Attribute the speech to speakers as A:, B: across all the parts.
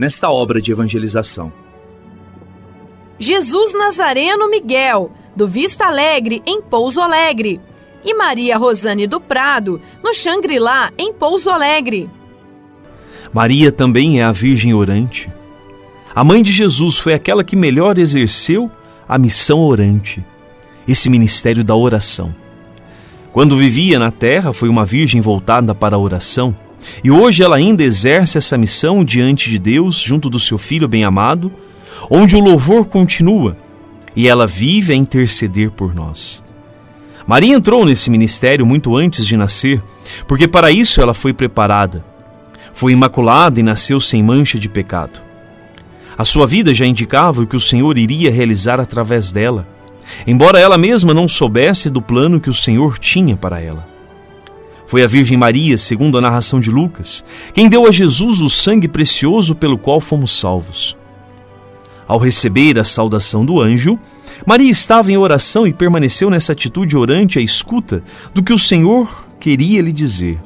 A: nesta obra de evangelização.
B: Jesus Nazareno Miguel, do Vista Alegre, em Pouso Alegre. E Maria Rosane do Prado, no Xangri-Lá, em Pouso Alegre.
A: Maria também é a Virgem Orante. A mãe de Jesus foi aquela que melhor exerceu a missão orante, esse ministério da oração. Quando vivia na terra, foi uma virgem voltada para a oração e hoje ela ainda exerce essa missão diante de Deus, junto do seu filho bem-amado, onde o louvor continua e ela vive a interceder por nós. Maria entrou nesse ministério muito antes de nascer, porque para isso ela foi preparada. Foi imaculada e nasceu sem mancha de pecado. A sua vida já indicava o que o Senhor iria realizar através dela, embora ela mesma não soubesse do plano que o Senhor tinha para ela. Foi a Virgem Maria, segundo a narração de Lucas, quem deu a Jesus o sangue precioso pelo qual fomos salvos. Ao receber a saudação do anjo, Maria estava em oração e permaneceu nessa atitude orante à escuta do que o Senhor queria lhe dizer.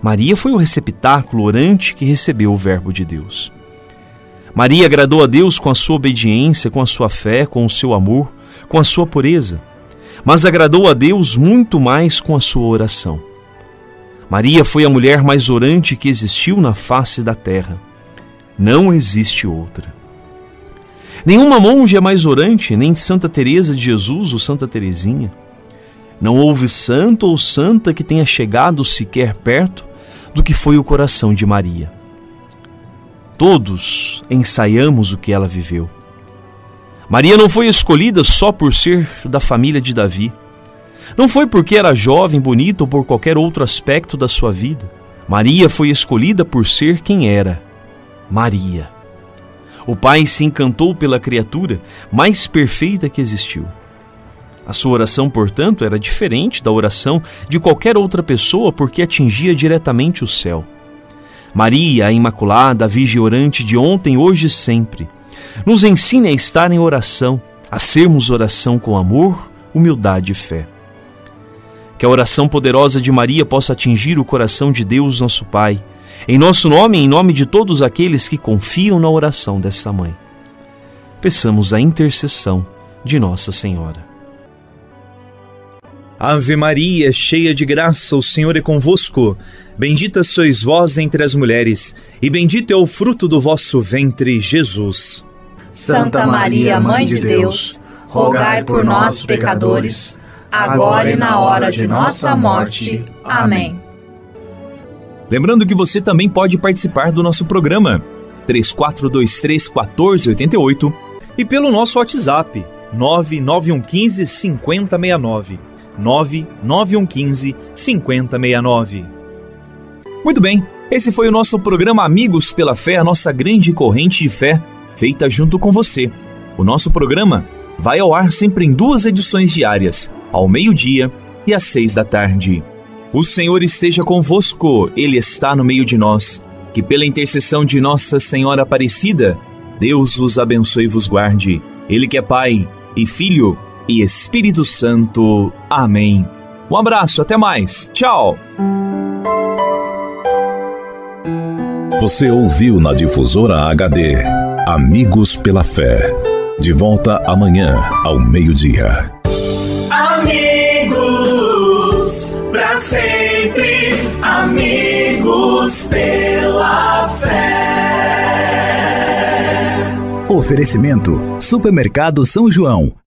A: Maria foi o receptáculo orante que recebeu o Verbo de Deus. Maria agradou a Deus com a sua obediência, com a sua fé, com o seu amor, com a sua pureza mas agradou a Deus muito mais com a sua oração. Maria foi a mulher mais orante que existiu na face da terra. Não existe outra. Nenhuma monja é mais orante, nem Santa Teresa de Jesus ou Santa Teresinha. Não houve santo ou santa que tenha chegado sequer perto do que foi o coração de Maria. Todos ensaiamos o que ela viveu. Maria não foi escolhida só por ser da família de Davi. Não foi porque era jovem, bonita ou por qualquer outro aspecto da sua vida. Maria foi escolhida por ser quem era Maria. O Pai se encantou pela criatura mais perfeita que existiu. A sua oração, portanto, era diferente da oração de qualquer outra pessoa porque atingia diretamente o céu. Maria, a Imaculada, a Virgem orante de ontem, hoje e sempre nos ensine a estar em oração, a sermos oração com amor, humildade e fé. Que a oração poderosa de Maria possa atingir o coração de Deus, nosso Pai, em nosso nome e em nome de todos aqueles que confiam na oração dessa mãe. Peçamos a intercessão de Nossa Senhora. Ave Maria, cheia de graça, o Senhor é convosco. Bendita sois vós entre as mulheres, e bendito é o fruto do vosso ventre, Jesus.
C: Santa Maria, Mãe de Deus, rogai por nós, pecadores, agora e na hora de nossa morte. Amém.
A: Lembrando que você também pode participar do nosso programa 3423 1488 e pelo nosso WhatsApp 99115 5069. 99115 5069. Muito bem, esse foi o nosso programa Amigos pela Fé, a nossa grande corrente de fé feita junto com você. O nosso programa vai ao ar sempre em duas edições diárias, ao meio-dia e às seis da tarde. O Senhor esteja convosco, Ele está no meio de nós. Que pela intercessão de Nossa Senhora Aparecida, Deus vos abençoe e vos guarde. Ele que é Pai e Filho
C: e Espírito Santo. Amém. Um abraço, até mais. Tchau.
D: Você ouviu na difusora HD Amigos pela Fé. De volta amanhã ao meio-dia.
E: Amigos, para sempre, amigos pela fé.
F: Oferecimento: Supermercado São João.